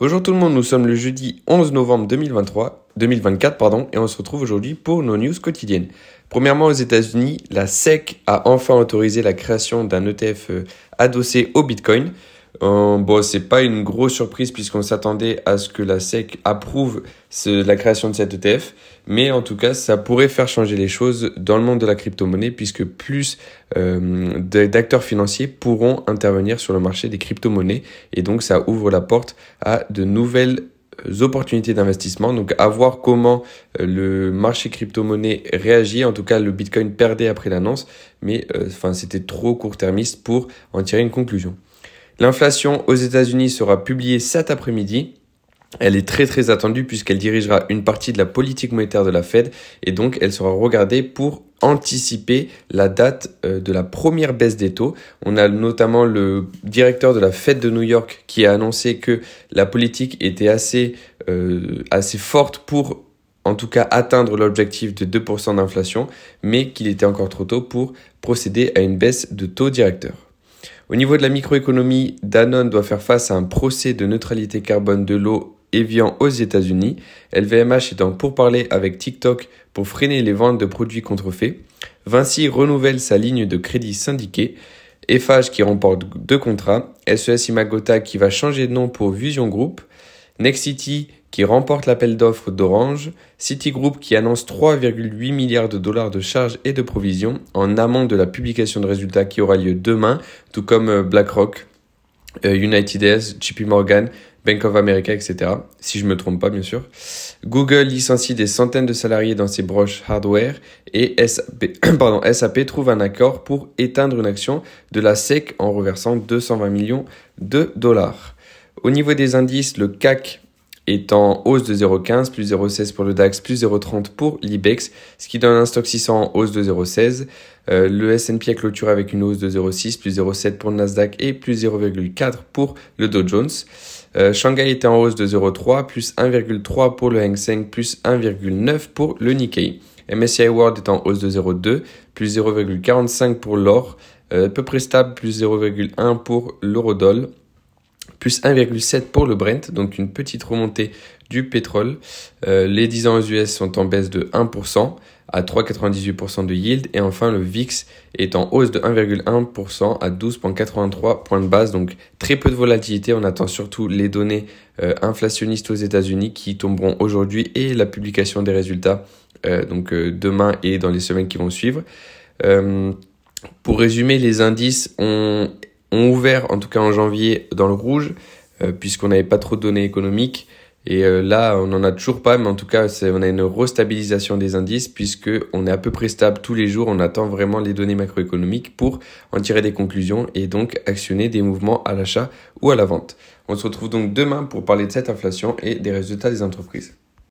Bonjour tout le monde, nous sommes le jeudi 11 novembre 2023, 2024 pardon, et on se retrouve aujourd'hui pour nos news quotidiennes. Premièrement, aux États-Unis, la SEC a enfin autorisé la création d'un ETF euh, adossé au Bitcoin. Euh, bon, c'est pas une grosse surprise puisqu'on s'attendait à ce que la SEC approuve la création de cet ETF, mais en tout cas, ça pourrait faire changer les choses dans le monde de la crypto-monnaie puisque plus euh, d'acteurs financiers pourront intervenir sur le marché des crypto-monnaies et donc ça ouvre la porte à de nouvelles euh, opportunités d'investissement. Donc à voir comment le marché crypto-monnaie réagit. En tout cas, le Bitcoin perdait après l'annonce, mais enfin c'était trop court-termiste pour en tirer une conclusion. L'inflation aux États-Unis sera publiée cet après-midi. Elle est très très attendue puisqu'elle dirigera une partie de la politique monétaire de la Fed et donc elle sera regardée pour anticiper la date euh, de la première baisse des taux. On a notamment le directeur de la Fed de New York qui a annoncé que la politique était assez, euh, assez forte pour en tout cas atteindre l'objectif de 2% d'inflation, mais qu'il était encore trop tôt pour procéder à une baisse de taux directeur. Au niveau de la microéconomie, Danone doit faire face à un procès de neutralité carbone de l'eau Evian aux États-Unis. LVMH est en pourparlers avec TikTok pour freiner les ventes de produits contrefaits. Vinci renouvelle sa ligne de crédit syndiqué. Eiffage qui remporte deux contrats. SES Imagota qui va changer de nom pour Vision Group. Nexity qui remporte l'appel d'offres d'Orange, Citigroup qui annonce 3,8 milliards de dollars de charges et de provisions en amont de la publication de résultats qui aura lieu demain, tout comme euh, BlackRock, euh, United S, JP Morgan, Bank of America, etc. Si je me trompe pas, bien sûr. Google licencie des centaines de salariés dans ses broches hardware et SAP, pardon, SAP trouve un accord pour éteindre une action de la SEC en reversant 220 millions de dollars. Au niveau des indices, le CAC est en hausse de 0,15, plus 0,16 pour le DAX, plus 0,30 pour l'IBEX, ce qui donne un stock 600 en hausse de 0,16. Euh, le S&P a clôturé avec une hausse de 0,6, plus 0,7 pour le Nasdaq et plus 0,4 pour le Dow Jones. Euh, Shanghai était en hausse de 0,3, plus 1,3 pour le Hang Seng, plus 1,9 pour le Nikkei. MSCI World est en hausse de 0,2, plus 0,45 pour l'or, euh, peu près stable, plus 0,1 pour l'eurodoll plus 1,7 pour le Brent, donc une petite remontée du pétrole. Euh, les 10 ans aux US sont en baisse de 1% à 3,98% de yield. Et enfin, le VIX est en hausse de 1,1% à 12,83 points de base. Donc très peu de volatilité. On attend surtout les données euh, inflationnistes aux États-Unis qui tomberont aujourd'hui et la publication des résultats euh, donc demain et dans les semaines qui vont suivre. pour résumer, les indices ont ont ouvert, en tout cas en janvier, dans le rouge, euh, puisqu'on n'avait pas trop de données économiques. Et euh, là, on n'en a toujours pas, mais en tout cas, on a une restabilisation des indices, puisque on est à peu près stable tous les jours. On attend vraiment les données macroéconomiques pour en tirer des conclusions et donc actionner des mouvements à l'achat ou à la vente. On se retrouve donc demain pour parler de cette inflation et des résultats des entreprises.